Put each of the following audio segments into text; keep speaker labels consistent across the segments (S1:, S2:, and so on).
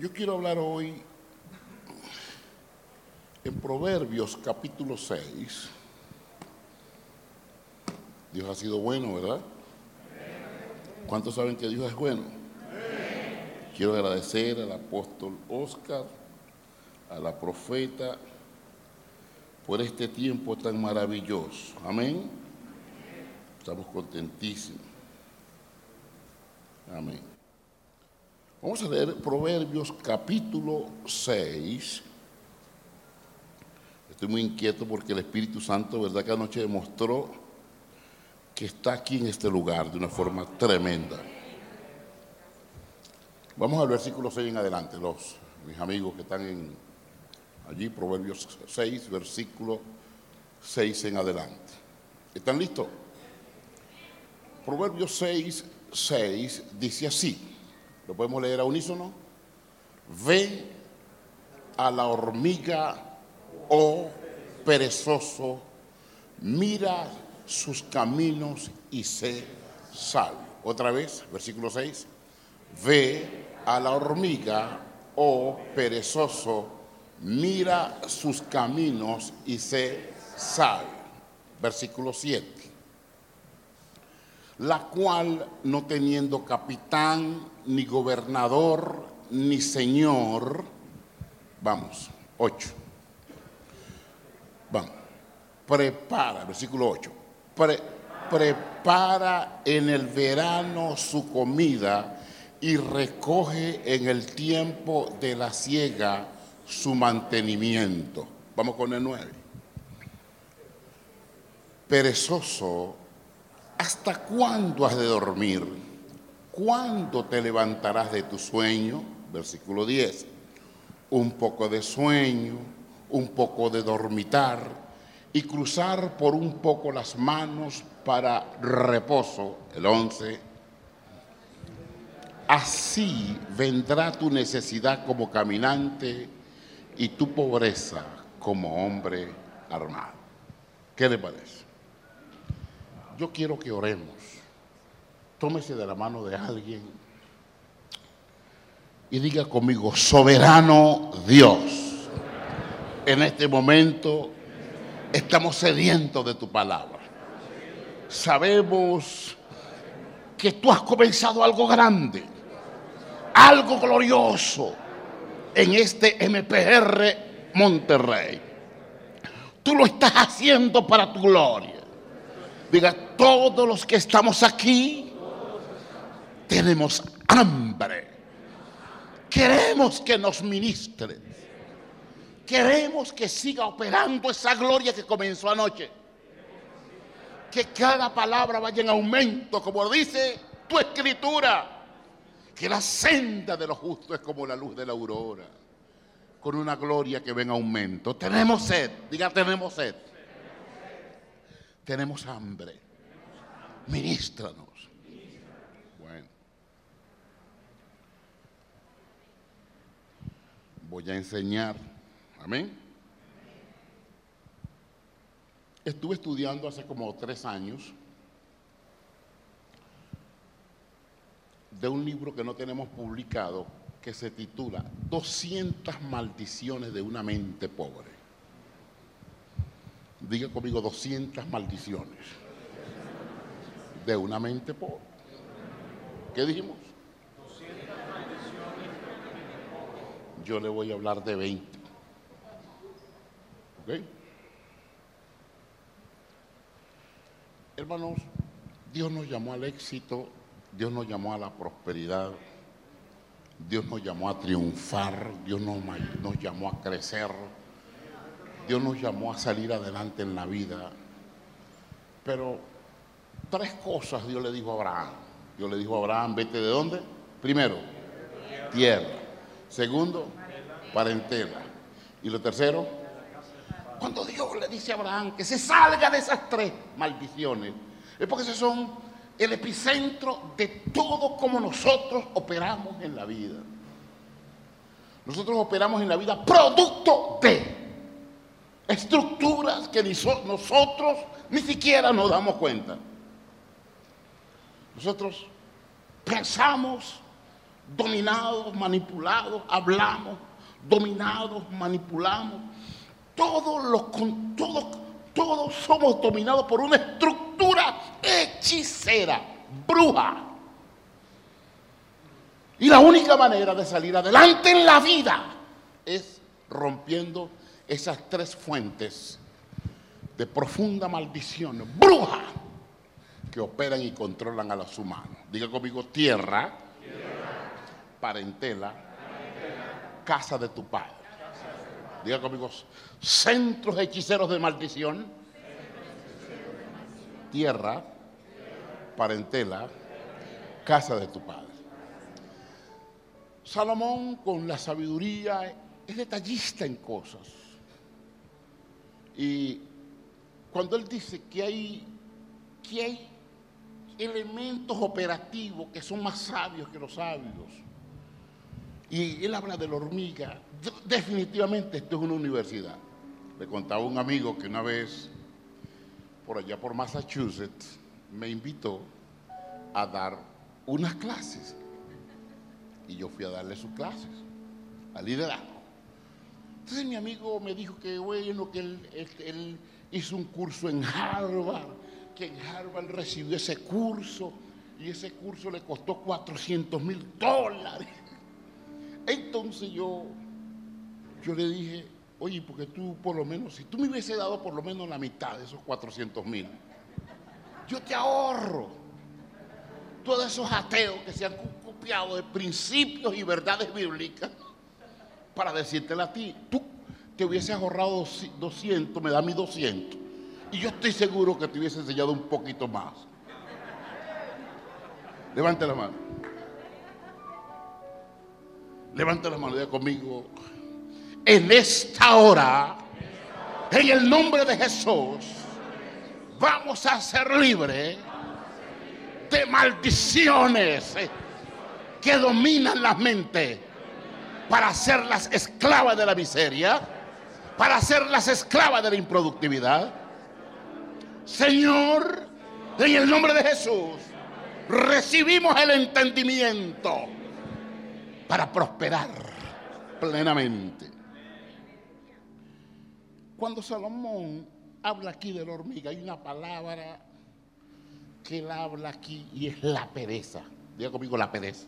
S1: Yo quiero hablar hoy en Proverbios capítulo 6. Dios ha sido bueno, ¿verdad? ¿Cuántos saben que Dios es bueno? Quiero agradecer al apóstol Oscar, a la profeta, por este tiempo tan maravilloso. Amén. Estamos contentísimos. Amén. Vamos a leer Proverbios capítulo 6. Estoy muy inquieto porque el Espíritu Santo, ¿verdad? Que anoche demostró que está aquí en este lugar de una forma tremenda. Vamos al versículo 6 en adelante, los mis amigos que están en, allí, Proverbios 6, versículo 6 en adelante. ¿Están listos? Proverbios 6, 6 dice así. ¿Lo podemos leer a unísono? Ve a la hormiga, oh perezoso, mira sus caminos y sé salvo. Otra vez, versículo 6. Ve a la hormiga, oh perezoso, mira sus caminos y sé salvo. Versículo 7 la cual no teniendo capitán, ni gobernador, ni señor, vamos, 8. Vamos, prepara, versículo 8, prepara en el verano su comida y recoge en el tiempo de la siega su mantenimiento. Vamos con el 9. Perezoso ¿Hasta cuándo has de dormir? ¿Cuándo te levantarás de tu sueño? Versículo 10. Un poco de sueño, un poco de dormitar y cruzar por un poco las manos para reposo. El 11. Así vendrá tu necesidad como caminante y tu pobreza como hombre armado. ¿Qué le parece? Yo quiero que oremos. Tómese de la mano de alguien y diga conmigo, soberano Dios, en este momento estamos sedientos de tu palabra. Sabemos que tú has comenzado algo grande, algo glorioso en este MPR Monterrey. Tú lo estás haciendo para tu gloria. Diga, todos los que estamos aquí tenemos hambre. Queremos que nos ministre. Queremos que siga operando esa gloria que comenzó anoche. Que cada palabra vaya en aumento, como dice tu escritura. Que la senda de los justos es como la luz de la aurora. Con una gloria que ve en aumento. Tenemos sed. Diga, tenemos sed tenemos hambre. Ministranos. Bueno. Voy a enseñar. Amén. Estuve estudiando hace como tres años de un libro que no tenemos publicado que se titula 200 maldiciones de una mente pobre. Diga conmigo 200 maldiciones de una mente pobre. ¿Qué dijimos? 200 maldiciones Yo le voy a hablar de 20. ¿Ok? Hermanos, Dios nos llamó al éxito, Dios nos llamó a la prosperidad, Dios nos llamó a triunfar, Dios nos llamó a crecer Dios nos llamó a salir adelante en la vida. Pero tres cosas Dios le dijo a Abraham. Dios le dijo a Abraham, vete de dónde? Primero, tierra. Segundo, parentela. Y lo tercero, cuando Dios le dice a Abraham que se salga de esas tres maldiciones, es porque esos son el epicentro de todo como nosotros operamos en la vida. Nosotros operamos en la vida producto de estructuras que nosotros ni siquiera nos damos cuenta. Nosotros pensamos dominados, manipulados, hablamos, dominados, manipulamos. Todos los todos, todos somos dominados por una estructura hechicera, bruja. Y la única manera de salir adelante en la vida es rompiendo esas tres fuentes de profunda maldición, bruja, que operan y controlan a los humanos. Diga conmigo, tierra, parentela, casa de tu padre. Diga conmigo, centros hechiceros de maldición, tierra, parentela, casa de tu padre. Salomón con la sabiduría es detallista en cosas. Y cuando él dice que hay, que hay elementos operativos que son más sabios que los sabios, y él habla de la hormiga, definitivamente esto es una universidad. Le contaba un amigo que una vez, por allá por Massachusetts, me invitó a dar unas clases. Y yo fui a darle sus clases, a liderazgo. Entonces mi amigo me dijo que bueno, que él hizo un curso en Harvard, que en Harvard recibió ese curso y ese curso le costó 400 mil dólares. Entonces yo, yo le dije, oye, porque tú por lo menos, si tú me hubiese dado por lo menos la mitad de esos 400 mil, yo te ahorro todos esos ateos que se han copiado de principios y verdades bíblicas para decírtela a ti. Tú te hubieses ahorrado 200, me da mi 200. Y yo estoy seguro que te hubiese enseñado un poquito más. Levante la mano. Levante la mano, diga conmigo. En esta hora, en el nombre de Jesús, vamos a ser libres de maldiciones que dominan la mente para hacerlas esclavas de la miseria para hacerlas esclavas de la improductividad. Señor, en el nombre de Jesús, recibimos el entendimiento para prosperar plenamente. Cuando Salomón habla aquí de la hormiga, hay una palabra que él habla aquí y es la pereza. Diga conmigo la pereza.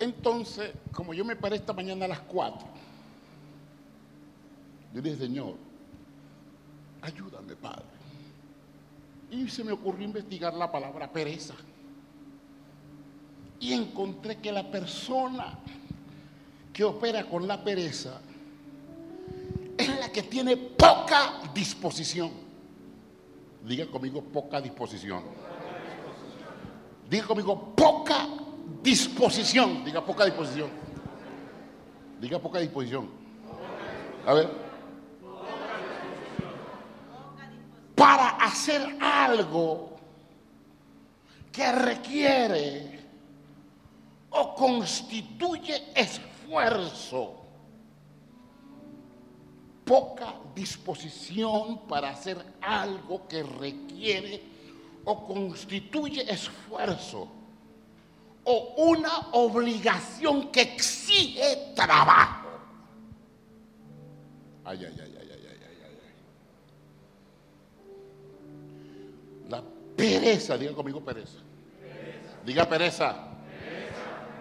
S1: Entonces, como yo me paré esta mañana a las 4, yo dije, Señor, ayúdame, Padre. Y se me ocurrió investigar la palabra pereza. Y encontré que la persona que opera con la pereza es la que tiene poca disposición. Diga conmigo poca disposición. Diga conmigo poca disposición. Diga poca disposición. Diga poca disposición. A ver. para hacer algo que requiere o constituye esfuerzo, poca disposición para hacer algo que requiere o constituye esfuerzo o una obligación que exige trabajo. Ay, ay, ay, ay. Pereza, diga conmigo pereza. Diga pereza.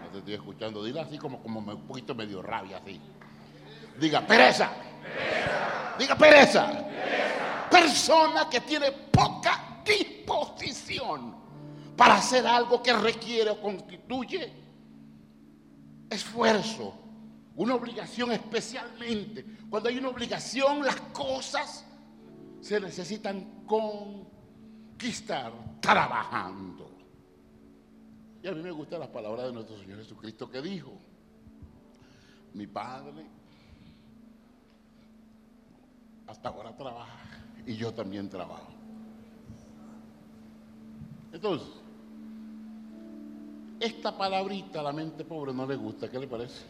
S1: No te estoy escuchando, diga así como, como un poquito medio rabia, así. Diga pereza. Diga pereza. Persona que tiene poca disposición para hacer algo que requiere o constituye esfuerzo, una obligación especialmente. Cuando hay una obligación, las cosas se necesitan con que estar trabajando. Y a mí me gustan las palabras de nuestro Señor Jesucristo que dijo, mi Padre hasta ahora trabaja y yo también trabajo. Entonces, esta palabrita a la mente pobre no le gusta, ¿qué le parece?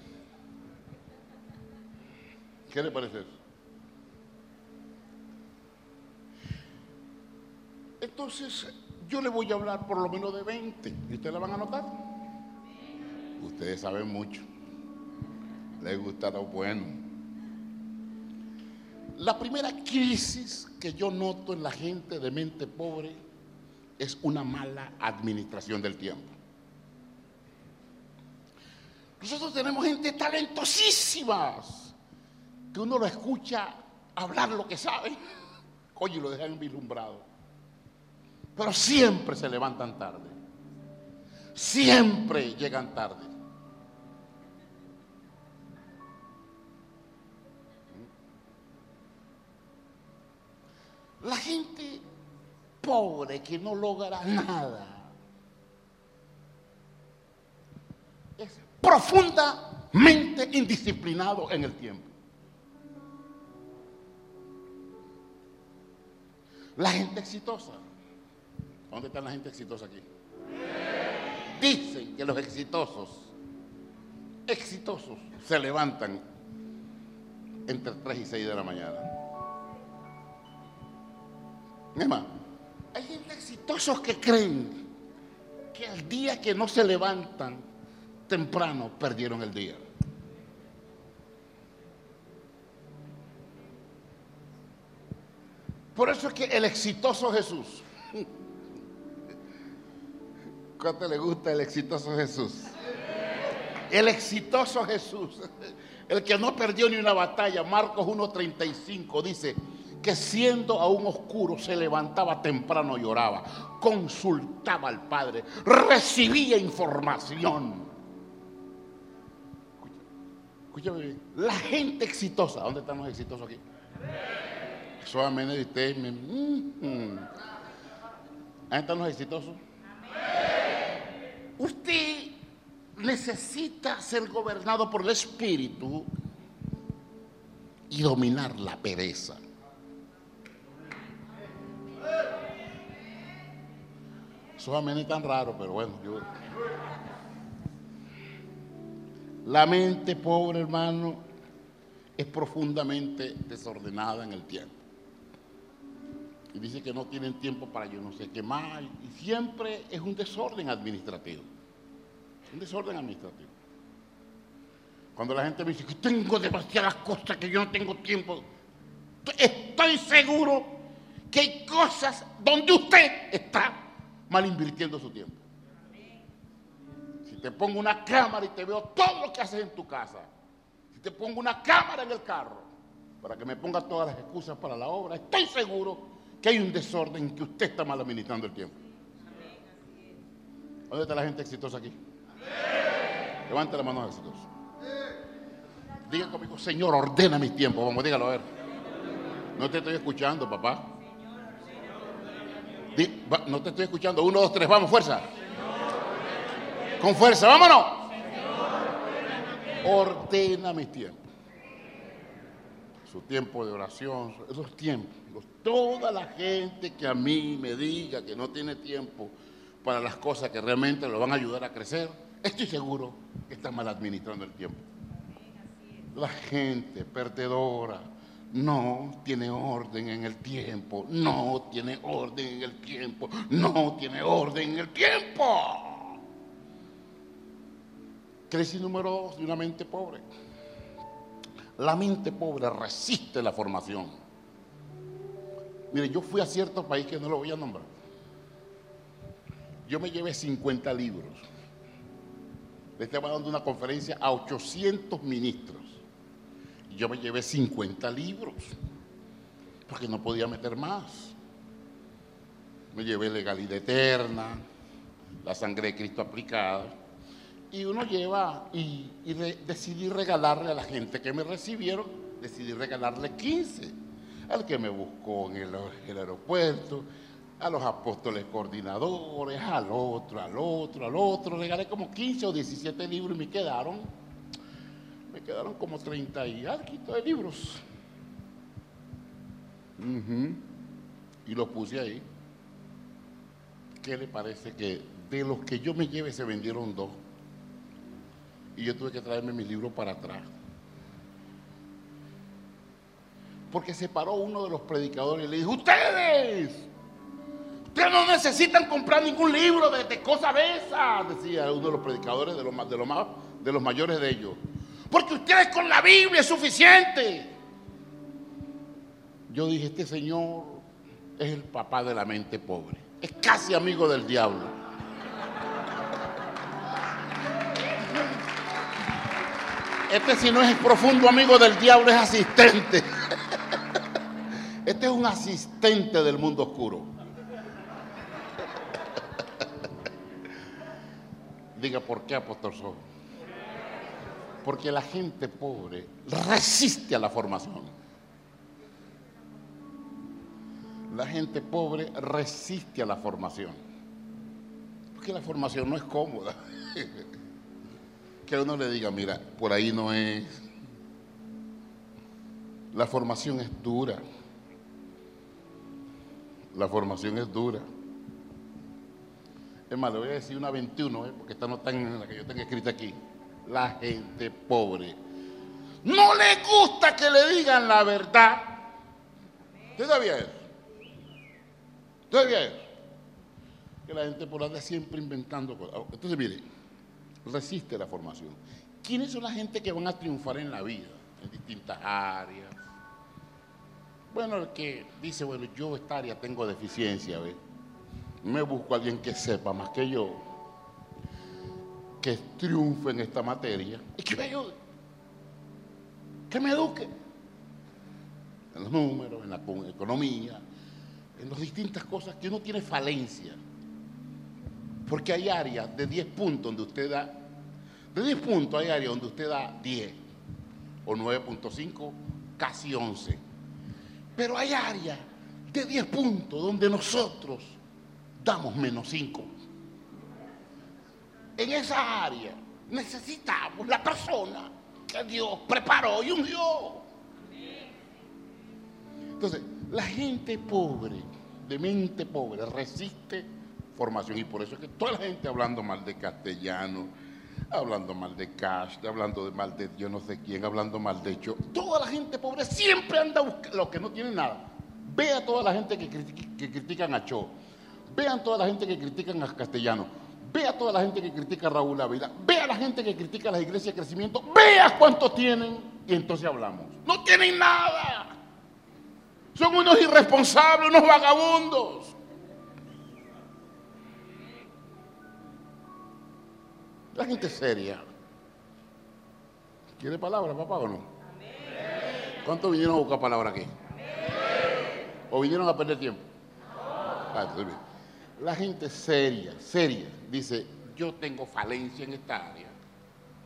S1: ¿Qué le parece eso? Entonces, yo le voy a hablar por lo menos de 20. ¿Y ustedes la van a anotar? Ustedes saben mucho. Les gusta lo bueno. La primera crisis que yo noto en la gente de mente pobre es una mala administración del tiempo. Nosotros tenemos gente talentosísimas que uno lo escucha hablar lo que sabe, oye, lo dejan vislumbrado. Pero siempre se levantan tarde. Siempre llegan tarde. La gente pobre que no logra nada es profundamente indisciplinado en el tiempo. La gente exitosa. ¿Dónde está la gente exitosa aquí? Dicen que los exitosos, exitosos, se levantan entre 3 y 6 de la mañana. más, hay gente exitosos que creen que el día que no se levantan temprano perdieron el día. Por eso es que el exitoso Jesús, ¿cuánto le gusta el exitoso Jesús? El exitoso Jesús, el que no perdió ni una batalla, Marcos 1.35 dice que siendo aún oscuro se levantaba temprano y oraba, consultaba al Padre, recibía información. Escúchame bien, la gente exitosa, ¿dónde están los exitosos aquí? Solamente de ustedes. Me, mm, Ahí están los exitosos. Usted necesita ser gobernado por el Espíritu y dominar la pereza. Solamente tan raro, pero bueno, yo... La mente, pobre hermano, es profundamente desordenada en el tiempo y dice que no tienen tiempo para yo no sé qué más, y siempre es un desorden administrativo, un desorden administrativo. Cuando la gente me dice que tengo demasiadas cosas que yo no tengo tiempo, estoy seguro que hay cosas donde usted está mal invirtiendo su tiempo. Te pongo una cámara y te veo todo lo que haces en tu casa, si te pongo una cámara en el carro para que me ponga todas las excusas para la obra, estoy seguro que hay un desorden, que usted está mal administrando el tiempo. ¿Dónde está la gente exitosa aquí? Levante la mano exitosa. Diga conmigo, Señor, ordena mis tiempos. Vamos, dígalo a ver. No te estoy escuchando, papá. No te estoy escuchando. Uno, dos, tres, vamos, fuerza. Con fuerza, vámonos. Ordena mis tiempos su tiempo de oración, esos tiempos. Toda la gente que a mí me diga que no tiene tiempo para las cosas que realmente lo van a ayudar a crecer, estoy seguro que está mal administrando el tiempo. La gente perdedora no tiene orden en el tiempo, no tiene orden en el tiempo, no tiene orden en el tiempo. Crisis número dos de una mente pobre. La mente pobre resiste la formación. Mire, yo fui a cierto país que no lo voy a nombrar. Yo me llevé 50 libros. Le estaba dando una conferencia a 800 ministros. Yo me llevé 50 libros. Porque no podía meter más. Me llevé legalidad eterna, la sangre de Cristo aplicada y uno lleva y, decidí regalarle a la gente que me recibieron, decidí regalarle 15. Al que me buscó en el, aeropuerto, a los apóstoles coordinadores, al otro, al otro, al otro. Regalé como 15 o 17 libros y me quedaron, me quedaron como 30 y algo de libros. Y los puse ahí. ¿Qué le parece que de los que yo me lleve se vendieron dos? Y yo tuve que traerme mi libro para atrás. Porque se paró uno de los predicadores y le dijo, ustedes, Ustedes no necesitan comprar ningún libro de, cosas de esas, decía uno de los predicadores de los, de, los más, de los mayores de ellos. Porque ustedes con la Biblia es suficiente. Yo dije, este señor es el papá de la mente pobre. Es casi amigo del diablo. Este si no es profundo amigo del diablo, es asistente. Este es un asistente del mundo oscuro. Diga, ¿por qué, apóstol Sol? Porque la gente pobre resiste a la formación. La gente pobre resiste a la formación. Porque la formación no es cómoda. Que uno le diga, mira, por ahí no es. La formación es dura. La formación es dura. Es más, le voy a decir una 21, ¿eh? porque esta no está en la que yo tengo escrita aquí. La gente pobre. No le gusta que le digan la verdad. Todavía es. Todavía es. Que la gente por anda siempre inventando cosas. Entonces, mire, resiste la formación. ¿Quiénes son la gente que van a triunfar en la vida? En distintas áreas. Bueno, el que dice, bueno, yo esta área tengo deficiencia, ¿ves? me busco a alguien que sepa más que yo, que triunfe en esta materia y que me ayude, que me eduque en los números, en la economía, en las distintas cosas que uno tiene falencia. Porque hay áreas de 10 puntos donde usted da, de 10 puntos hay áreas donde usted da 10 o 9.5, casi 11. Pero hay áreas de 10 puntos donde nosotros damos menos 5. En esa área necesitamos la persona que Dios preparó y ungió. Entonces, la gente pobre, de mente pobre, resiste formación y por eso es que toda la gente hablando mal de castellano, hablando mal de cash, hablando mal de yo no sé quién, hablando mal de hecho, toda la gente pobre siempre anda buscando los que no tienen nada. Ve a toda la gente que, que critican a Cho Vean toda la gente que critica a Castellano. Vea toda la gente que critica a Raúl Ávila. Vea la gente que critica a las iglesias de crecimiento. Vea cuántos tienen. Y entonces hablamos. No tienen nada. Son unos irresponsables, unos vagabundos. La gente seria. ¿Quiere palabra, papá, o no? ¿Cuántos vinieron a buscar palabra aquí? ¿O vinieron a perder tiempo? Ah, la gente seria, seria, dice, yo tengo falencia en esta área,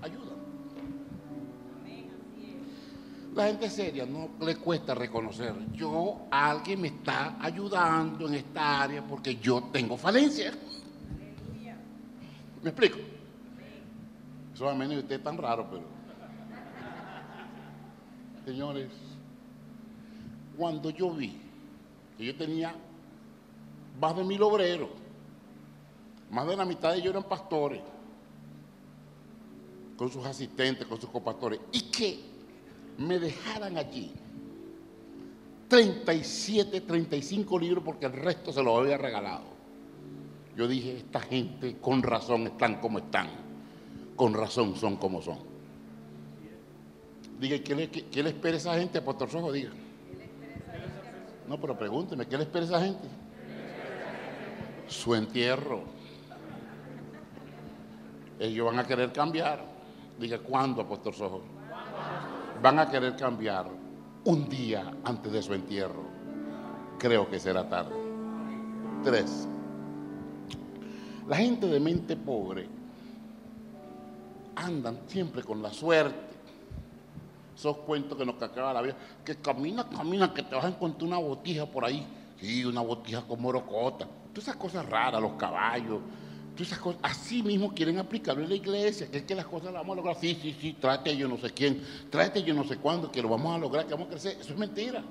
S1: ayuda. La gente seria no le cuesta reconocer, yo, alguien me está ayudando en esta área porque yo tengo falencia. ¿Me explico? Menos usted es tan raro, pero... Señores, cuando yo vi que yo tenía más de mil obreros. Más de la mitad de ellos eran pastores, con sus asistentes, con sus copastores. Y que me dejaran allí 37, 35 libros porque el resto se los había regalado. Yo dije, esta gente con razón están como están, con razón son como son. Diga, ¿qué le, qué, le espera esa gente, Apóstol Sojo? Diga. No, pero pregúnteme, ¿qué le espera esa gente? su entierro. Ellos van a querer cambiar. Diga, ¿cuándo, apóstol Sojo? Van a querer cambiar un día antes de su entierro. Creo que será tarde. Tres. La gente de mente pobre andan siempre con la suerte. Esos cuentos que nos acaba la vida. Que camina, camina, que te vas a encontrar una botija por ahí. Sí, una botija con morocota todas esas cosas raras, los caballos, todas esas cosas, así mismo quieren aplicarlo en la iglesia, que es que las cosas las vamos a lograr, sí, sí, sí, tráete yo no sé quién, tráete yo no sé cuándo, que lo vamos a lograr, que vamos a crecer, eso es mentira.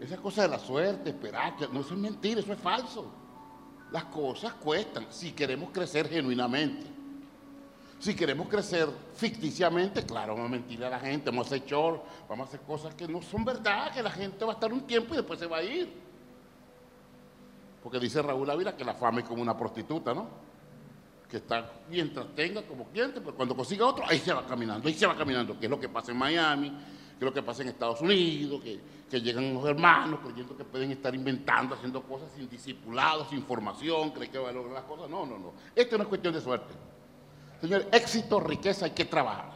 S1: Esa cosa de la suerte, esperar, no, eso es mentira, eso es falso. Las cosas cuestan si queremos crecer genuinamente. Si queremos crecer ficticiamente, claro, vamos a mentirle a la gente, vamos a hacer short, vamos a hacer cosas que no son verdad, que la gente va a estar un tiempo y después se va a ir. Porque dice Raúl Ávila que la fama es como una prostituta, ¿no? Que está mientras tenga como cliente, pero cuando consiga otro, ahí se va caminando, ahí se va caminando, que es lo que pasa en Miami, que es lo que pasa en Estados Unidos, que, llegan los hermanos creyendo que pueden estar inventando, haciendo cosas sin discipulados, sin formación, creen que va a lograr las cosas. No, no, no. Esto no es cuestión de suerte. Señor, éxito, riqueza, hay que trabajar.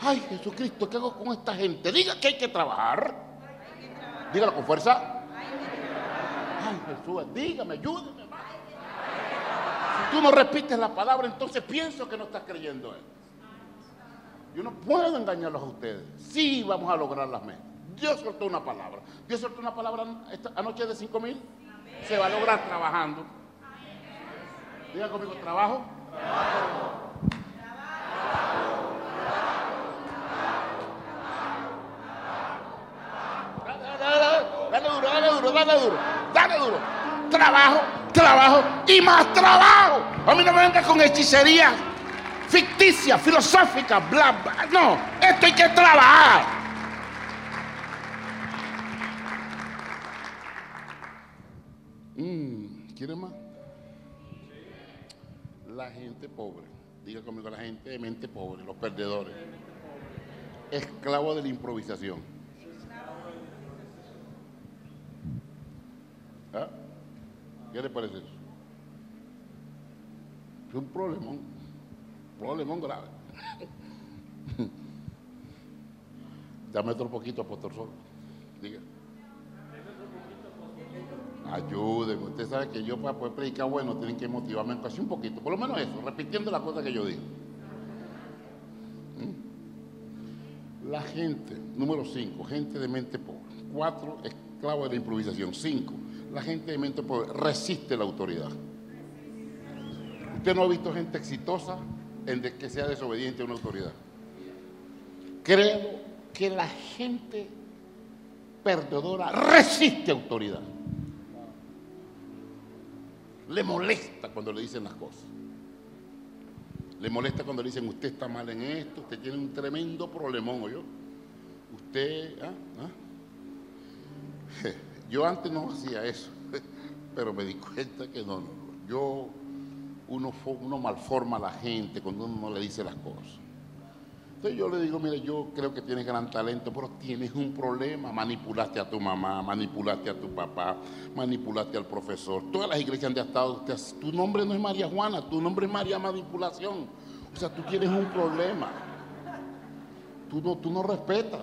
S1: Ay, Jesucristo, ¿qué hago con esta gente? Diga que hay que trabajar. Dígalo con fuerza. Ay, Jesús, dígame, ayúdeme. Si tú no repites la palabra, entonces pienso que no estás creyendo él. Yo no puedo engañarlos a ustedes. Sí vamos a lograr las metas. Dios soltó una palabra. Dios soltó una palabra anoche de 5 mil. Se va a lograr trabajando. Diga conmigo, trabajo. Dale, duro, dale duro. Trabajo, trabajo y más trabajo. A mí no me venga con hechicería ficticia, filosófica, bla, bla. No, esto hay que trabajar. Mm, ¿Quiere más? La gente pobre, diga conmigo, la gente de mente pobre, los perdedores, esclavo de la improvisación. ¿Ah? ¿Qué le parece eso? Es un problema problemón grave. Dame otro poquito, apóstol Sol. Diga. Ayúdenme. Usted sabe que yo para poder predicar bueno tienen que motivarme casi un poquito. Por lo menos eso, repitiendo la cosa que yo digo. ¿Mm? La gente, número 5, gente de mente pobre. 4, esclavo de la improvisación. 5, la gente de mente pobre resiste la autoridad. Usted no ha visto gente exitosa en que sea desobediente a una autoridad. Creo que la gente perdedora resiste autoridad. Le molesta cuando le dicen las cosas. Le molesta cuando le dicen, usted está mal en esto, usted tiene un tremendo problemón, yo. Usted, ¿ah? ¿Ah? yo antes no hacía eso, pero me di cuenta que no, no. Yo uno, uno malforma a la gente cuando uno no le dice las cosas. Entonces yo le digo, mire, yo creo que tienes gran talento, pero tienes un problema. Manipulaste a tu mamá, manipulaste a tu papá, manipulaste al profesor. Todas las iglesias han estado, tu nombre no es María Juana, tu nombre es María Manipulación. O sea, tú tienes un problema. Tú no, tú no respetas.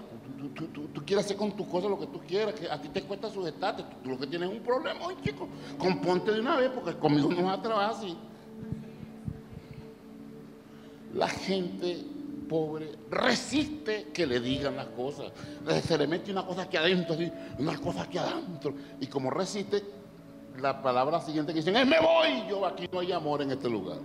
S1: Tú, quieres hacer con tus cosas lo que tú quieras, que a ti te cuesta sujetarte. Tú, lo que tienes es un problema, hoy chico. Componte de una vez, porque conmigo no vas a trabajar así la gente pobre resiste que le digan las cosas. Se le mete una cosa aquí adentro, una cosa aquí adentro. Y como resiste, la palabra siguiente que dicen es me voy, yo aquí no hay amor en este lugar.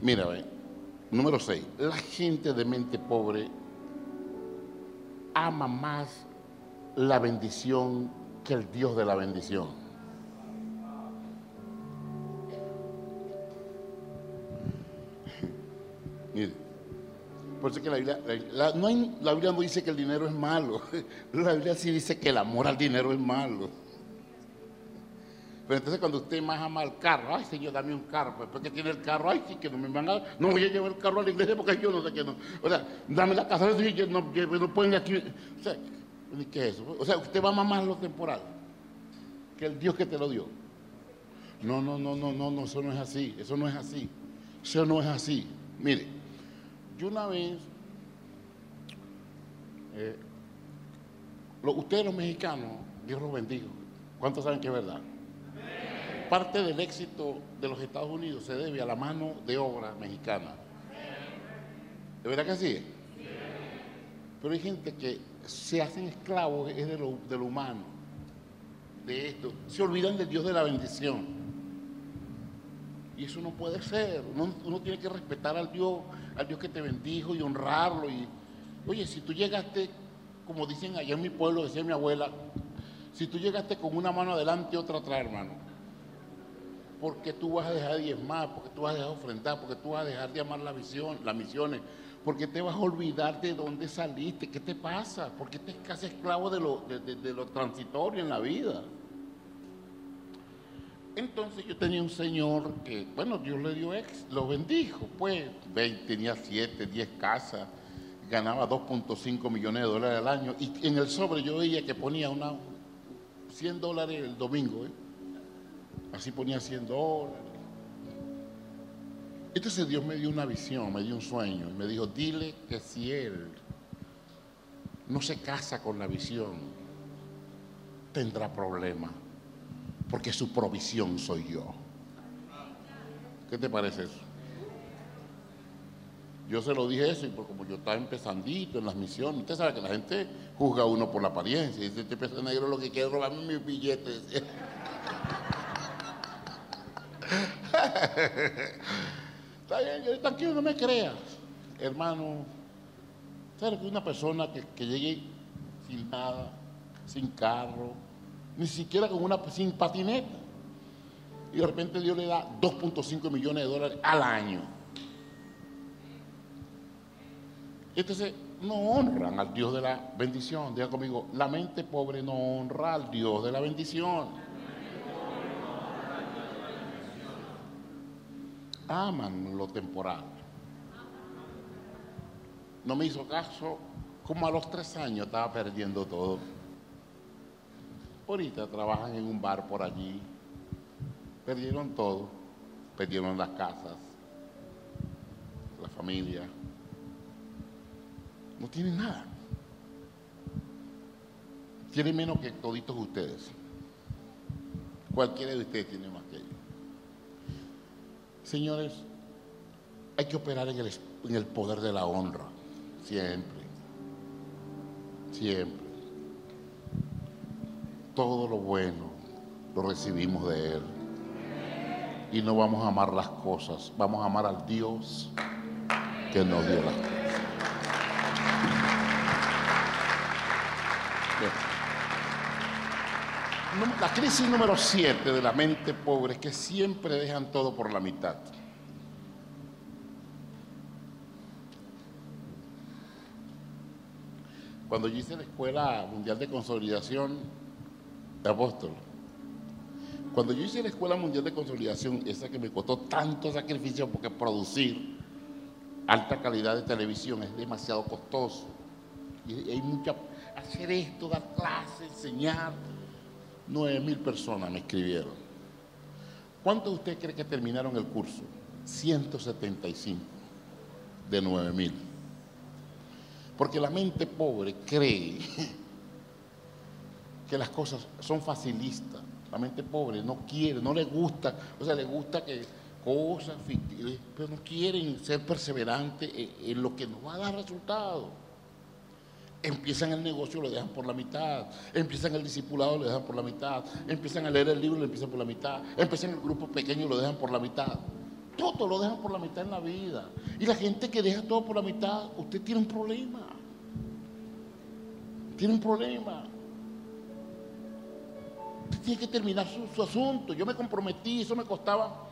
S1: Mira, número 6. La gente de mente pobre ama más la bendición que el Dios de la bendición. Mire, por eso que la Biblia, no la Biblia no dice que el dinero es malo, la Biblia sí dice que el amor al dinero es malo. Pero entonces cuando usted más ama el carro, ay Señor, dame un carro, pues, después que tiene el carro, ay sí que no me van a, no voy a llevar el carro a la iglesia porque yo no sé qué no. O sea, dame la casa, no, no, no pueden aquí. O sea, ¿Qué es eso? O sea, usted va a mamar lo temporal que el Dios que te lo dio. No, no, no, no, no, no, eso no es así, eso no es así, eso no es así. Mire, yo una vez, eh, ustedes los mexicanos, Dios los bendiga, ¿cuántos saben que es verdad? Parte del éxito de los Estados Unidos se debe a la mano de obra mexicana. ¿De verdad que sí? Pero hay gente que se hacen esclavos es de lo, de lo humano, de esto. Se olvidan del Dios de la bendición. Y eso no puede ser. Uno, tiene que respetar al Dios, al Dios que te bendijo y honrarlo. Y, oye, si tú llegaste, como dicen allá en mi pueblo, decía mi abuela, si tú llegaste con una mano adelante y otra atrás, hermano, porque tú vas a dejar de diezmar, porque tú vas a dejar de ofrendar, porque tú vas a dejar de amar la las misiones, porque te vas a olvidar de dónde saliste, qué te pasa, porque te casi esclavo de lo, de lo transitorio en la vida. Entonces yo tenía un señor que, bueno, Dios le dio ex, lo bendijo, pues, tenía 7, 10 casas, ganaba 2.5 millones de dólares al año, y en el sobre yo veía que ponía una 100 dólares el domingo, ¿eh? así ponía 100 dólares. Entonces Dios me dio una visión, me dio un sueño, y me dijo, dile que si él no se casa con la visión, tendrá problemas porque su provisión soy yo. ¿Qué te parece eso? Yo se lo dije eso y como yo estaba empezandito en las misiones, usted sabe que la gente juzga a uno por la apariencia y dice, este pez negro lo que quiere es robarme mis billetes. Está bien, tranquilo, no me creas. Hermano, ¿sabes que una persona que, que llegue sin nada, sin carro, ni siquiera con una sin patineta. Y de repente Dios le da 2.5 millones de dólares al año. Entonces, no honran al Dios de la bendición. Diga conmigo, la mente pobre no honra al Dios de la bendición. Aman lo temporal. No me hizo caso, como a los tres años estaba perdiendo todo. Ahorita trabajan en un bar por allí. Perdieron todo. Perdieron las casas, la familia. No tienen nada. Tienen menos que toditos ustedes. Cualquiera de ustedes tiene más que ellos. Señores, hay que operar en el, en el poder de la honra. Siempre. Siempre todo lo bueno lo recibimos de Él. Y no vamos a amar las cosas, vamos a amar al Dios que nos dio las cosas. La crisis número siete de la mente pobre es que siempre dejan todo por la mitad. Cuando yo hice la Escuela Mundial de Consolidación, apóstol. Cuando yo hice la Escuela Mundial de Consolidación, esa que me costó tanto sacrificio porque producir alta calidad de televisión es demasiado costoso. Y hay mucha... Hacer esto, dar clases, enseñar. Nueve mil personas me escribieron. ¿Cuántos de ustedes creen que terminaron el curso? 175 de nueve mil. Porque la mente pobre cree que las cosas son facilistas. La mente pobre no quiere, no le gusta, o sea, le gusta que cosas pero no quieren ser perseverantes en, lo que nos va a dar resultados. Empiezan el negocio, lo dejan por la mitad. Empiezan el discipulado, lo dejan por la mitad. Empiezan a leer el libro, lo empiezan por la mitad. Empiezan el grupo pequeño, lo dejan por la mitad. Todo lo dejan por la mitad en la vida. Y la gente que deja todo por la mitad, usted tiene un problema. Tiene un problema tiene que terminar su, asunto. Yo me comprometí, eso me costaba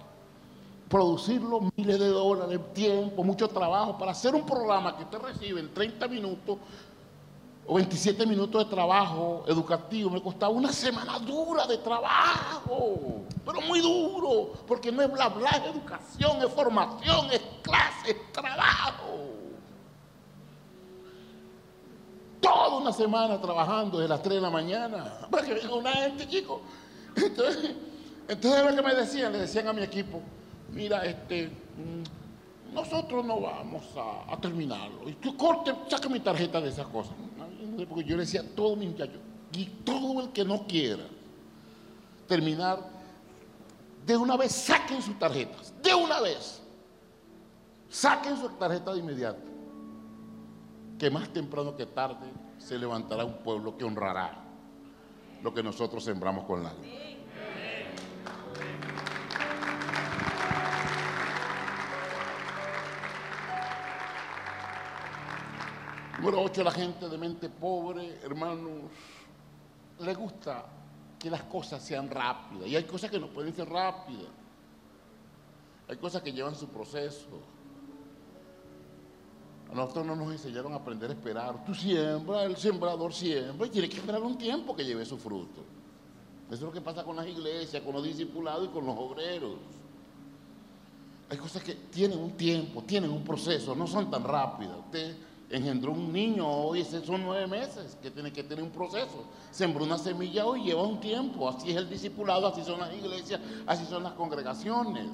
S1: producirlo miles de dólares, tiempo, mucho trabajo para hacer un programa que usted recibe en 30 minutos o 27 minutos de trabajo educativo. Me costaba una semana dura de trabajo, pero muy duro, porque no es bla bla, es educación, es formación, es clase, es trabajo toda una semana trabajando desde las 3 de la mañana para que venga una gente, chico. Entonces, entonces lo que me decían, le decían a mi equipo, mira, este, mm, nosotros no vamos a, terminarlo. Y tú corte, saca mi tarjeta de esas cosas. Porque yo le decía a todos mis muchachos, y todo el que no quiera terminar, de una vez saquen sus tarjetas, de una vez. Saquen su tarjeta de inmediato que más temprano que tarde se levantará un pueblo que honrará lo que nosotros sembramos con la Número 8, la gente de mente pobre, hermanos, le gusta que las cosas sean rápidas. Y hay cosas que no pueden ser rápidas. Hay cosas que llevan su proceso. A nosotros no nos enseñaron a aprender a esperar. Tú siembra, el sembrador siembra y tiene que esperar un tiempo que lleve su fruto. Eso es lo que pasa con las iglesias, con los discipulados y con los obreros. Hay cosas que tienen un tiempo, tienen un proceso, no son tan rápidas. Usted engendró un niño hoy, son nueve meses, que tiene que tener un proceso. Sembró una semilla hoy, lleva un tiempo. Así es el discipulado, así son las iglesias, así son las congregaciones.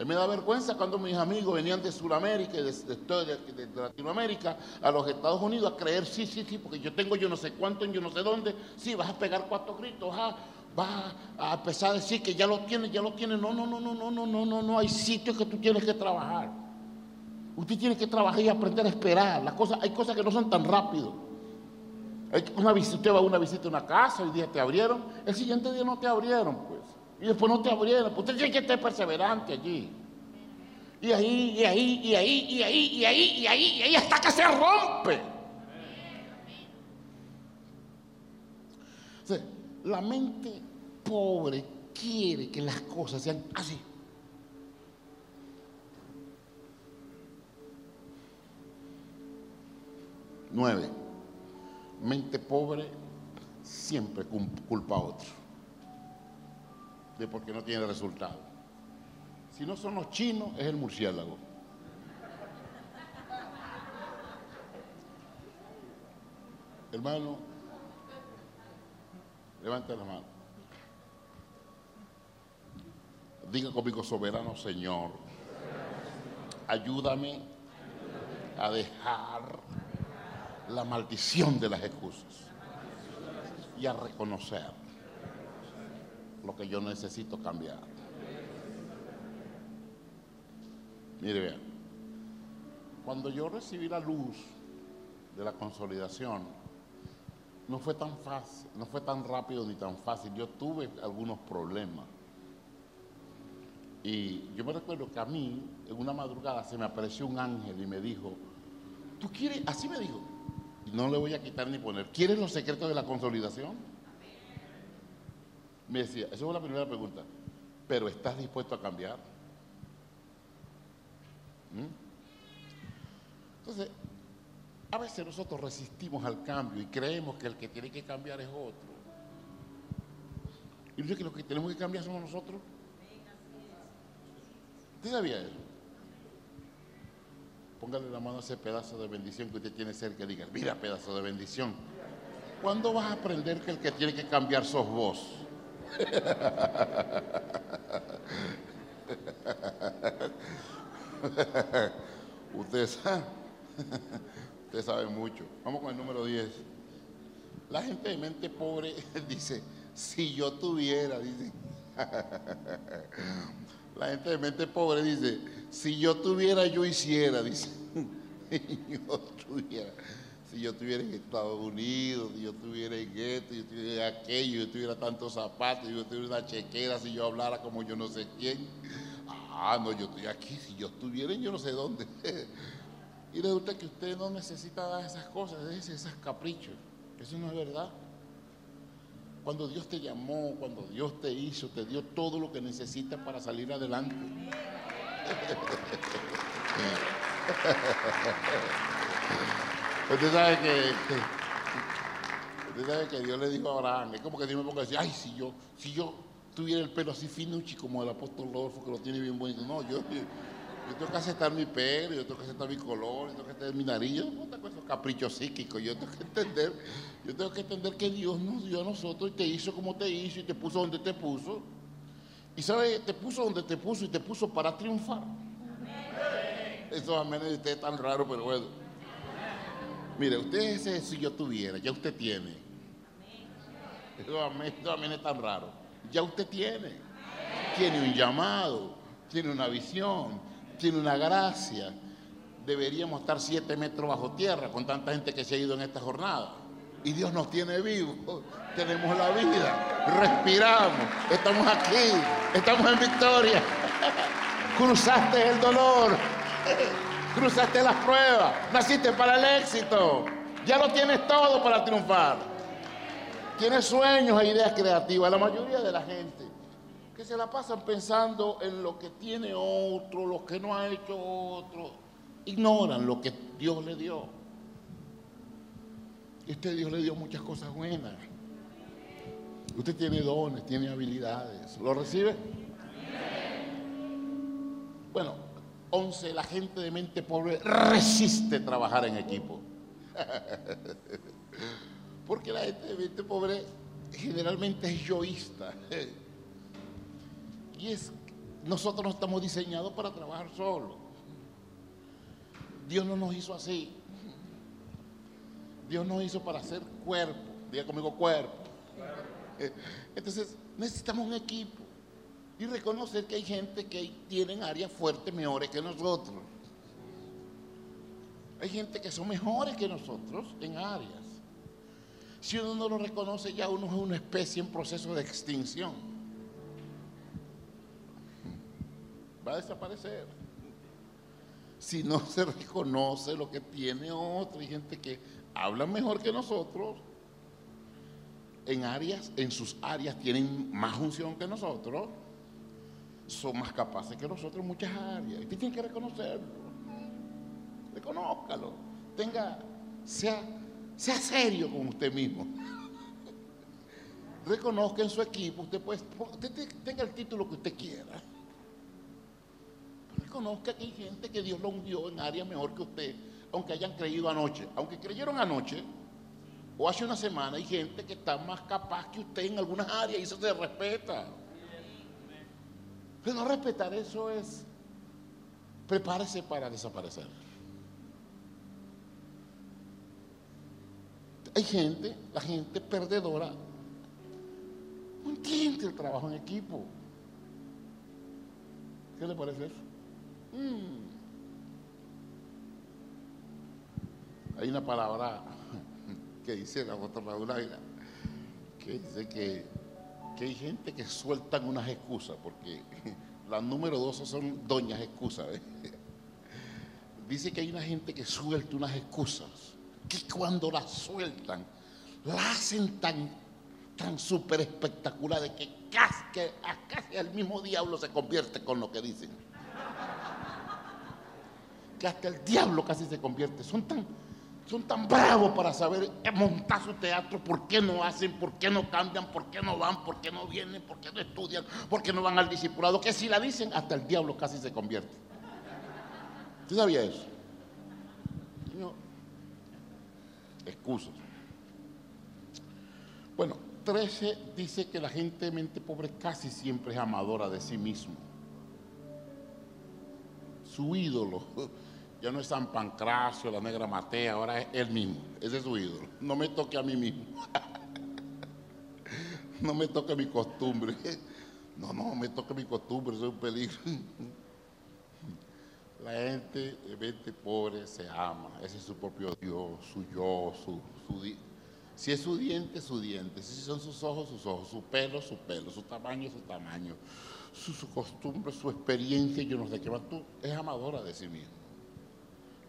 S1: A me da vergüenza cuando mis amigos venían de Sudamérica y de, Latinoamérica a los Estados Unidos a creer, sí, sí, sí, porque yo tengo yo no sé cuánto en yo no sé dónde, sí, vas a pegar cuatro gritos, ah, vas a empezar a decir que ya lo tienes, ya lo tienes. No, no, no, no, no, no, no, no, no, hay sitios que tú tienes que trabajar. Usted tiene que trabajar y aprender a esperar. Las cosas, hay cosas que no son tan rápido. una visita, usted va a una visita a una casa, el día te abrieron, el siguiente día no te abrieron. Y después no te abrieron. Usted tiene que estar perseverante allí. Y ahí, y ahí, y ahí, y ahí, y ahí, y ahí, y ahí, hasta que se rompe. la mente pobre quiere que las cosas sean así. Nueve. Mente pobre siempre culpa a otro de porque no tiene resultado. Si no son los chinos, es el murciélago. Hermano, levante la mano. Diga conmigo, soberano Señor, ayúdame a dejar la maldición de las excusas y a reconocer que yo necesito cambiar. Mire, vean, cuando yo recibí la luz de la consolidación, no fue tan fácil, no fue tan rápido ni tan fácil. Yo tuve algunos problemas. Y yo me recuerdo que a mí, en una madrugada, se me apareció un ángel y me dijo, ¿tú quieres? Así me dijo, no le voy a quitar ni poner, ¿quieres los secretos de la consolidación? Me decía, esa fue la primera pregunta, pero ¿estás dispuesto a cambiar? ¿Mm? Entonces, a veces nosotros resistimos al cambio y creemos que el que tiene que cambiar es otro. Y no que los que tenemos que cambiar somos nosotros. ¿Usted sabía eso? Póngale la mano a ese pedazo de bendición que usted tiene cerca y diga, mira pedazo de bendición. ¿Cuándo vas a aprender que el que tiene que cambiar sos vos? Usted sabe, sabe mucho. Vamos con el número 10. La gente de mente pobre dice, si yo tuviera, dice. La gente de mente pobre dice, si yo tuviera, yo hiciera, dice. Si yo tuviera si yo estuviera en Estados Unidos, si yo estuviera en esto, si yo estuviera en aquello, si yo tuviera tantos zapatos, si yo tuviera una chequera, si yo hablara como yo no sé quién. Ah, no, yo estoy aquí, si yo estuviera en yo no sé dónde. y resulta que usted no necesita dar esas cosas, esos caprichos. Eso no es verdad. Cuando Dios te llamó, cuando Dios te hizo, te dio todo lo que necesitas para salir adelante. Usted sabe que, usted sabe que Dios le dijo a Abraham, es como que Dios me ponga a decir, ay, si yo, si yo tuviera el pelo así finuchi como el apóstol Rodolfo, que lo tiene bien bonito. No, yo, yo, tengo que aceptar mi pelo, yo tengo que aceptar mi color, yo tengo que aceptar mi nariz, yo no tengo esos caprichos psíquicos, yo tengo que entender, yo tengo que entender que Dios nos dio a nosotros y te hizo como te hizo y te puso donde te puso. Y sabe, te puso donde te puso y te puso para triunfar. Eso a menos de usted es tan raro, pero bueno. Mire, usted ese si yo tuviera, ya usted tiene. Eso también es tan raro. Ya usted tiene. Tiene un llamado, tiene una visión, tiene una gracia. Deberíamos estar siete metros bajo tierra con tanta gente que se ha ido en esta jornada. Y Dios nos tiene vivos. Tenemos la vida, respiramos, estamos aquí, estamos en victoria. Cruzaste el dolor cruzaste las pruebas, naciste para el éxito, ya lo tienes todo para triunfar. Tienes sueños e ideas creativas, la mayoría de la gente que se la pasan pensando en lo que tiene otro, lo que no ha hecho otro. ignoran lo que Dios le dio. Y Dios le dio muchas cosas buenas. Usted tiene dones, tiene habilidades. ¿Lo recibe? Bueno, 11. La gente de mente pobre resiste trabajar en equipo. Porque la gente de mente pobre generalmente es yoísta. Y es, nosotros no estamos diseñados para trabajar solos. Dios no nos hizo así. Dios nos hizo para hacer cuerpo. Diga conmigo cuerpo. Entonces necesitamos un equipo y reconocer que hay gente que tienen áreas fuertes mejores que nosotros. Hay gente que son mejores que nosotros en áreas. Si uno no lo reconoce, ya uno es una especie en proceso de extinción. Va a desaparecer. Si no se reconoce lo que tiene otro, hay gente que habla mejor que nosotros, en áreas, en sus áreas tienen más función que nosotros, son más capaces que nosotros en muchas áreas. Usted tiene que reconocerlo. Reconózcalo. Tenga, sea, sea serio con usted mismo. Reconozca en su equipo, usted puede, usted tenga el título que usted quiera. Reconozca que hay gente que Dios lo hundió en áreas mejor que usted, aunque hayan creído anoche. Aunque creyeron anoche, o hace una semana, hay gente que está más capaz que usted en algunas áreas y eso se respeta. Pero no respetar eso es, prepárese para desaparecer. Hay gente, la gente perdedora, no entiende el trabajo en equipo. ¿Qué le parece eso? Mm. Hay una palabra que dice la otra que dice que que hay gente que sueltan unas excusas, porque las número dos son doñas excusas. Dice que hay una gente que suelta unas excusas, que cuando las sueltan, la hacen tan, tan súper espectacular de que casi, que casi el mismo diablo se convierte con lo que dicen. Que hasta el diablo casi se convierte. Son tan, son tan bravos para saber montar su teatro, por qué no hacen, por qué no cambian, por qué no van, por qué no vienen, por qué no estudian, por qué no van al discipulado, que si la dicen, hasta el diablo casi se convierte. ¿Usted sabía eso? No. Excusas. Bueno, 13 dice que la gente de mente pobre casi siempre es amadora de sí mismo. Su ídolo ya no es San Pancracio, la negra Matea, ahora es él mismo. Ese es su ídolo. No me toque a mí mismo. no me toque mi costumbre. No, no, me toque mi costumbre, soy un peligro. La gente, mente pobre, se ama. Ese es su propio Dios, su yo, su, su si es su diente, su diente. Si son sus ojos, sus ojos. Su pelo, su pelo. Su tamaño, su tamaño. Su, su costumbre, su experiencia. Yo no sé qué más. Tú es amadora de sí mismo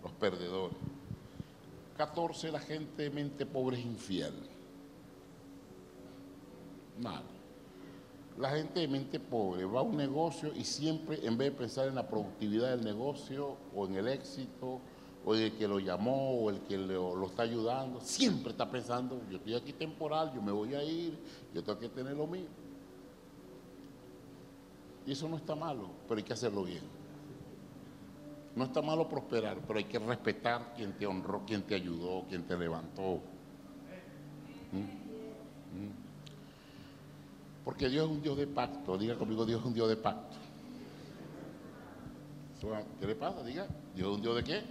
S1: los perdedores. 14. La gente de mente pobre es infiel. Mal. La gente de mente pobre va a un negocio y siempre, en vez de pensar en la productividad del negocio o en el éxito o en el que lo llamó o el que lo, está ayudando, siempre está pensando, yo estoy aquí temporal, yo me voy a ir, yo tengo que tener lo mío. Y eso no está malo, pero hay que hacerlo bien. No está malo prosperar, pero hay que respetar quien te honró, quien te ayudó, quien te levantó. ¿Mm? ¿Mm? Porque Dios es un Dios de pacto. Diga conmigo, Dios es un Dios de pacto. ¿Qué le pasa? Diga, Dios es un Dios de qué?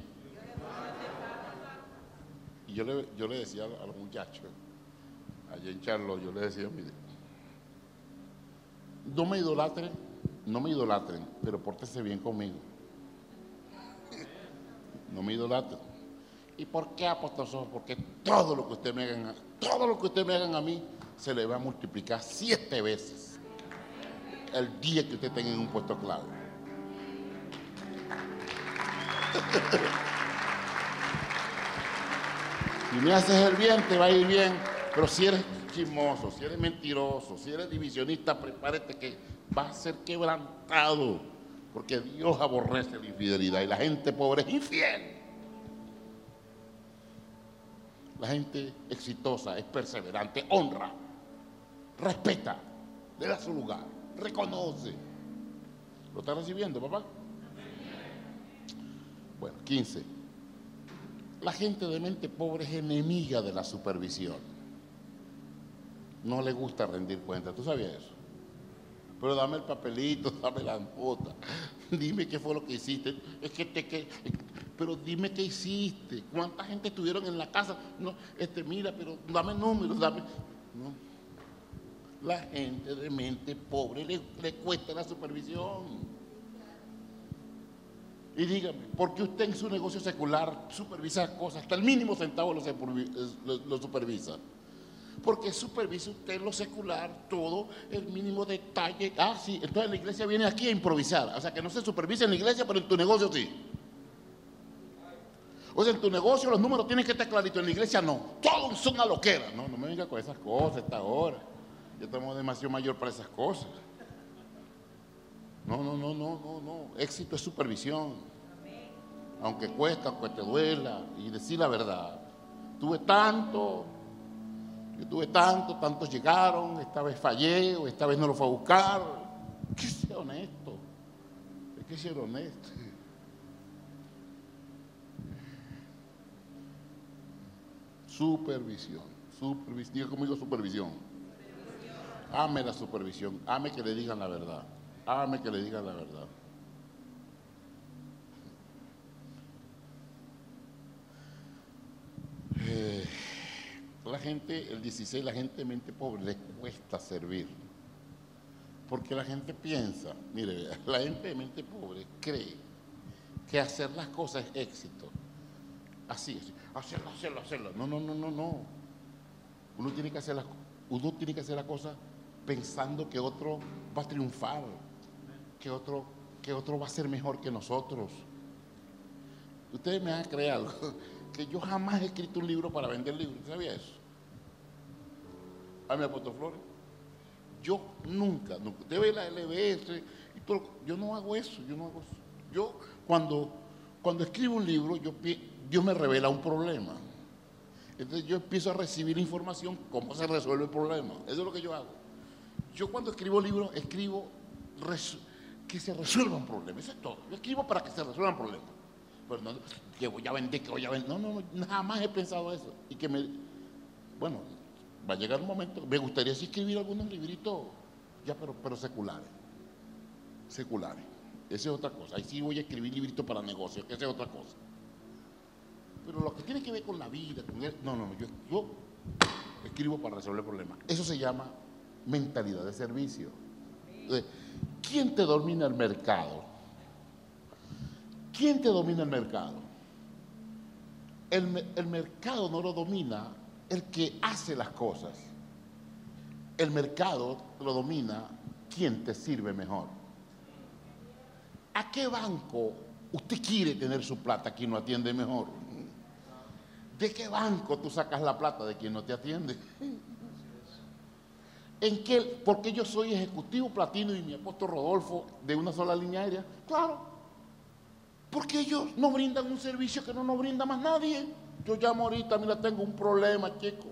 S1: Y yo le, yo le decía a los muchachos, allá en Charlo, yo le decía, mire, no me idolatren, no me idolatren, pero pórtese bien conmigo no me idolatren. ¿Y por qué apóstol? Porque todo lo que usted me hagan, todo lo que usted me hagan a mí, se le va a multiplicar siete veces el día que usted tenga en un puesto clave. si me haces el bien, te va a ir bien. Pero si eres chismoso, si eres mentiroso, si eres divisionista, prepárate que va a ser quebrantado Porque Dios aborrece la infidelidad y la gente pobre es infiel. La gente exitosa es perseverante, honra, respeta, le da su lugar, reconoce. ¿Lo está recibiendo, papá? Bueno, 15. La gente de mente pobre es enemiga de la supervisión. No le gusta rendir cuentas. ¿Tú sabías eso? Pero dame el papelito, dame la nota. Dime qué fue lo que hiciste. Es que te que, pero dime qué hiciste. ¿Cuánta gente estuvieron en la casa? No, este, mira, pero dame números, dame. No. La gente de mente pobre le, le cuesta la supervisión. Y dígame, ¿por qué usted en su negocio secular supervisa cosas? Hasta el mínimo centavo lo, supervisa porque supervisa usted lo secular, todo, el mínimo detalle. Ah, sí, entonces la iglesia viene aquí a improvisar. O sea, que no se supervisa en la iglesia, pero en tu negocio sí. O sea, en tu negocio los números tienen que estar claritos, en la iglesia no. Todo es una loquera. No, no me venga con esas cosas esta hora. Ya estamos demasiado mayor para esas cosas. No, no, no, no, no, no. Éxito es supervisión. Aunque cuesta, aunque te duela. Y decir la verdad. Tuve tanto, yo tuve tanto, tantos llegaron, esta vez fallé o esta vez no lo fue a buscar. que ser honesto. Hay que ser honesto. Supervisión. Supervisión. Diga conmigo supervisión. Ame la supervisión. Ame que le digan la verdad. Ame que le digan la verdad. La gente, el 16, la gente de mente pobre le cuesta servir. Porque la gente piensa, mire, la gente de mente pobre cree que hacer las cosas es éxito. Así, así, hacerlo, hacerlo, hacerlo. No, no, no, no, no. Uno tiene que hacer las, uno tiene que hacer la cosa pensando que otro va a triunfar, que otro, que otro va a ser mejor que nosotros. Ustedes me van a creer algo, que yo jamás he escrito un libro para vender libros. ¿Sabía eso? A mi apóstol Flores. Yo nunca, nunca. Debe la LBS. Yo no hago eso, yo no hago eso. Yo cuando, cuando escribo un libro, yo, Dios me revela un problema. Entonces yo empiezo a recibir información, cómo se resuelve el problema. Eso es lo que yo hago. Yo cuando escribo libros, escribo que se resuelva un problema. Eso es todo. Yo escribo para que se resuelvan problemas. Pero no, que voy a vender, que voy a vender. No, no, no, jamás he pensado eso. Y que me, bueno, va a llegar un momento, me gustaría escribir algunos libritos, ya, pero, pero seculares. Seculares. Esa es otra cosa. Ahí sí voy a escribir libritos para negocios, esa es otra cosa. Pero lo que tiene que ver con la vida, no, no, no, yo, yo escribo para resolver problemas. Eso se llama mentalidad de servicio. ¿Quién te domina el mercado? ¿Quién te domina el mercado? El, el mercado no lo domina el que hace las cosas. El mercado lo domina quien te sirve mejor. ¿A qué banco usted quiere tener su plata quien no atiende mejor? ¿De qué banco tú sacas la plata de quien no te atiende? ¿En qué? Porque yo soy ejecutivo platino y mi apóstol Rodolfo de una sola línea aérea. Claro. Porque ellos no brindan un servicio que no nos brinda más nadie. Yo llamo ahorita, mira, tengo un problema, chico.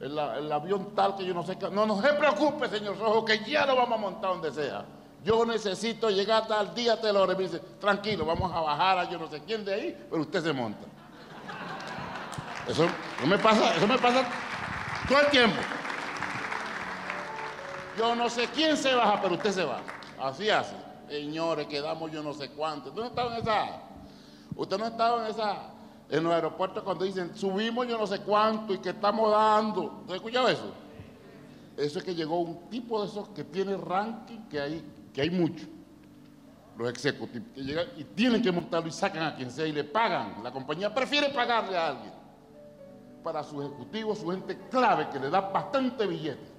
S1: El, avión tal que yo no sé qué. No, no se preocupe, señor Rojo, que ya lo vamos a montar donde sea. Yo necesito llegar tal día, te lo dice, tranquilo, vamos a bajar a yo no sé quién de ahí, pero usted se monta. Eso, me pasa, eso me pasa todo el tiempo. Yo no sé quién se baja, pero usted se va. Así hace. Señores, quedamos yo no sé cuánto. ¿Usted no estaba en esa? ¿Usted no estaba en esa? En los aeropuertos cuando dicen subimos yo no sé cuánto y que estamos dando. ¿Has escuchado eso? Eso es que llegó un tipo de esos que tiene ranking que hay, que hay mucho. Los ejecutivos que llegan y tienen que montarlo y sacan a quien sea y le pagan. La compañía prefiere pagarle a alguien para su ejecutivo, su gente clave que le da bastante billete.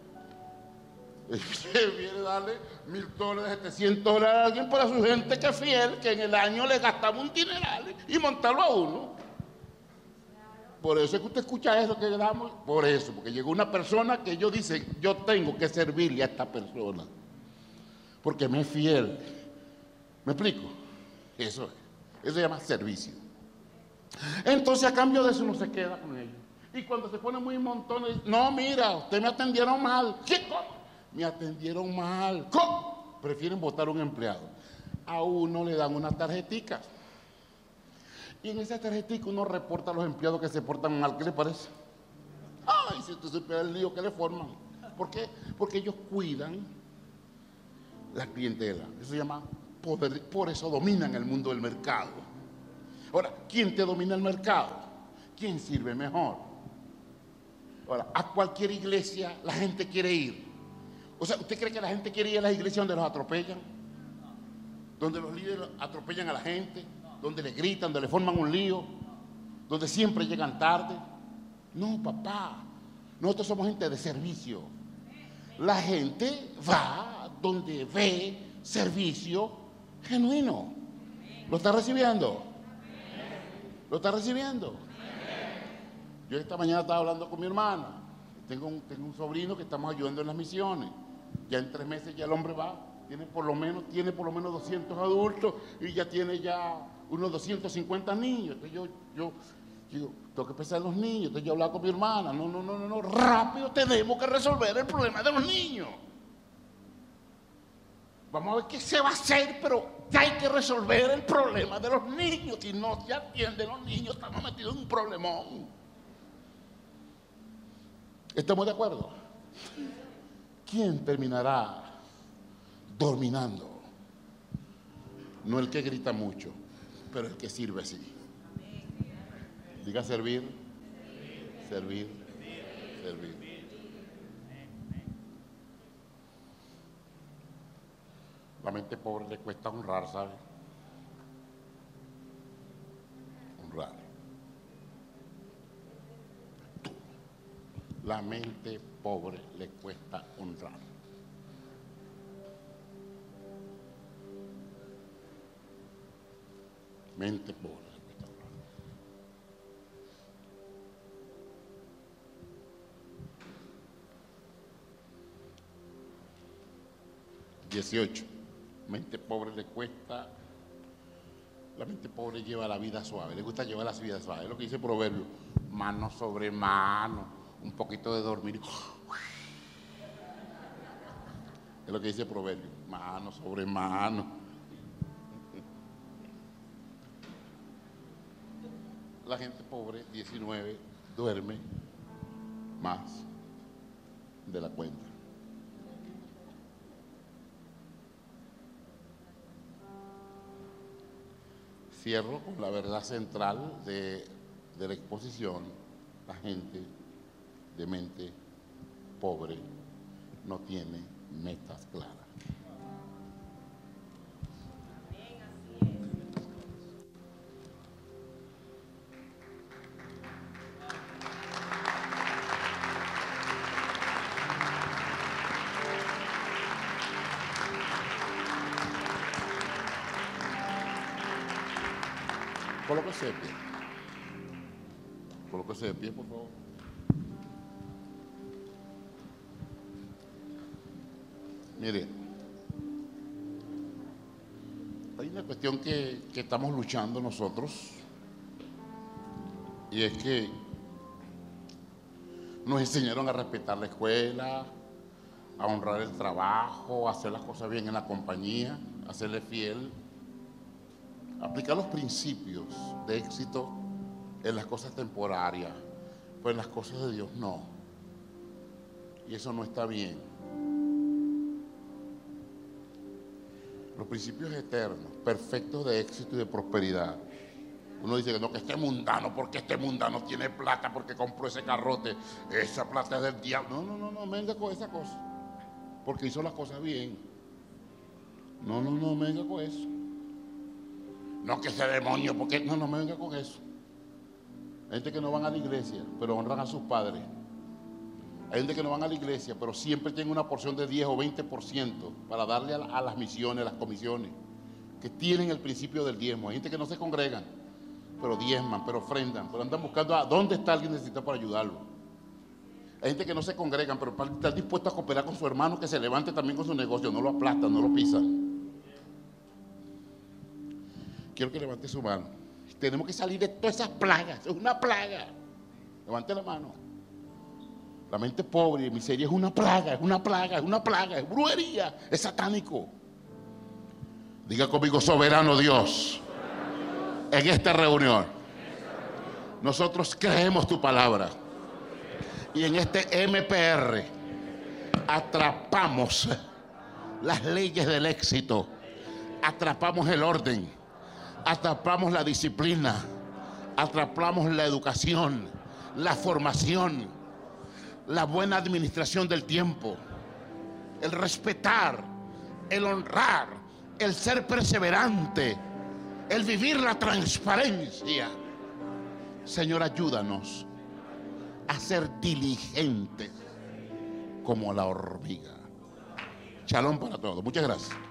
S1: Viene a darle mil dólares, 700 dólares a alguien para su gente que es fiel, que en el año le gastamos un dineral y montarlo a uno. Por eso es que usted escucha eso que damos. Por eso, porque llegó una persona que yo dice, yo tengo que servirle a esta persona. Porque me es fiel. ¿Me explico? Eso es. Eso se llama servicio. Entonces a cambio de eso uno se queda con ellos. Y cuando se pone muy montones, no, mira, usted me atendieron mal. ¿Qué? Me atendieron mal. Prefieren votar un empleado. A uno le dan una tarjetica. Y en esa tarjetica uno reporta a los empleados que se portan mal. ¿Qué le parece? Ay, si usted supiera el lío que le forman. ¿Por qué? Porque ellos cuidan la clientela. Eso se llama poder. Por eso dominan el mundo del mercado. Ahora, ¿quién te domina el mercado? ¿Quién sirve mejor? Ahora, a cualquier iglesia la gente quiere ir. O sea, ¿usted cree que la gente quiere ir a las iglesias donde los atropellan? Donde los líderes atropellan a la gente, donde le gritan, donde le forman un lío, donde siempre llegan tarde. No, papá. Nosotros somos gente de servicio. La gente va donde ve servicio genuino. ¿Lo está recibiendo? ¿Lo está recibiendo? Yo esta mañana estaba hablando con mi hermana. Tengo un, tengo un sobrino que estamos ayudando en las misiones. Ya en tres meses ya el hombre va, tiene por lo menos, tiene por lo menos 200 adultos y ya tiene ya unos 250 niños. Entonces yo, yo, tengo que pensar en los niños. Entonces yo hablaba con mi hermana. No, no, no, no, no, rápido tenemos que resolver el problema de los niños. Vamos a ver qué se va a hacer, pero ya hay que resolver el problema de los niños. Si no se atienden los niños, estamos metidos en un problemón. ¿Estamos de acuerdo? ¿Quién terminará dominando? No el que grita mucho, pero el que sirve así. Diga servir, servir, servir. La mente pobre le cuesta honrar, ¿sabe? Honrar. La mente pobre le cuesta honrar. Mente. Dieciocho. Mente pobre le cuesta. La mente pobre lleva la vida suave. Le gusta llevar la vida suave. Es lo que dice proverbio. Mano sobre mano. Un poquito de dormir. Es lo que dice proverbio. Mano sobre mano. La gente pobre, 19, duerme más de la cuenta. Cierro con la verdad central de, la exposición. La gente de mente pobre no tiene metas claras. Que, estamos luchando nosotros y es que nos enseñaron a respetar la escuela, a honrar el trabajo, a hacer las cosas bien en la compañía, a serle fiel, aplicar los principios de éxito en las cosas temporarias, pues en las cosas de Dios no. Y eso no está bien. Principios eternos, perfectos de éxito y de prosperidad. Uno dice que no, que este mundano, porque este mundano tiene plata, porque compró ese carrote, esa plata es del diablo. No, no, no, no, venga con esa cosa. Porque hizo las cosas bien. No, no, no, venga con eso. No que ese demonio, porque no, no venga con eso. Gente que no van a la iglesia, pero honran a sus padres. Hay gente que no van a la iglesia, pero siempre tienen una porción de 10 o 20% para darle a, las misiones, a las comisiones, que tienen el principio del diezmo. Hay gente que no se congregan, pero diezman, pero ofrendan, pero andan buscando a dónde está alguien necesitado para ayudarlo. Hay gente que no se congregan, pero están dispuestos a cooperar con su hermano que se levante también con su negocio, no lo aplastan, no lo pisan. quiero que levante su mano. Tenemos que salir de todas esas plagas. Es una plaga. Levante la mano. La mente pobre y miseria es una plaga, es una plaga, es una plaga, es brujería, es satánico. Diga conmigo, soberano Dios, en esta reunión, nosotros creemos tu palabra. Y en este MPR atrapamos las leyes del éxito, atrapamos el orden, atrapamos la disciplina, atrapamos la educación, la formación, la buena administración del tiempo, el respetar, el honrar, el ser perseverante, el vivir la transparencia. Señor, ayúdanos a ser diligentes como la hormiga. Chalón para todos. Muchas gracias.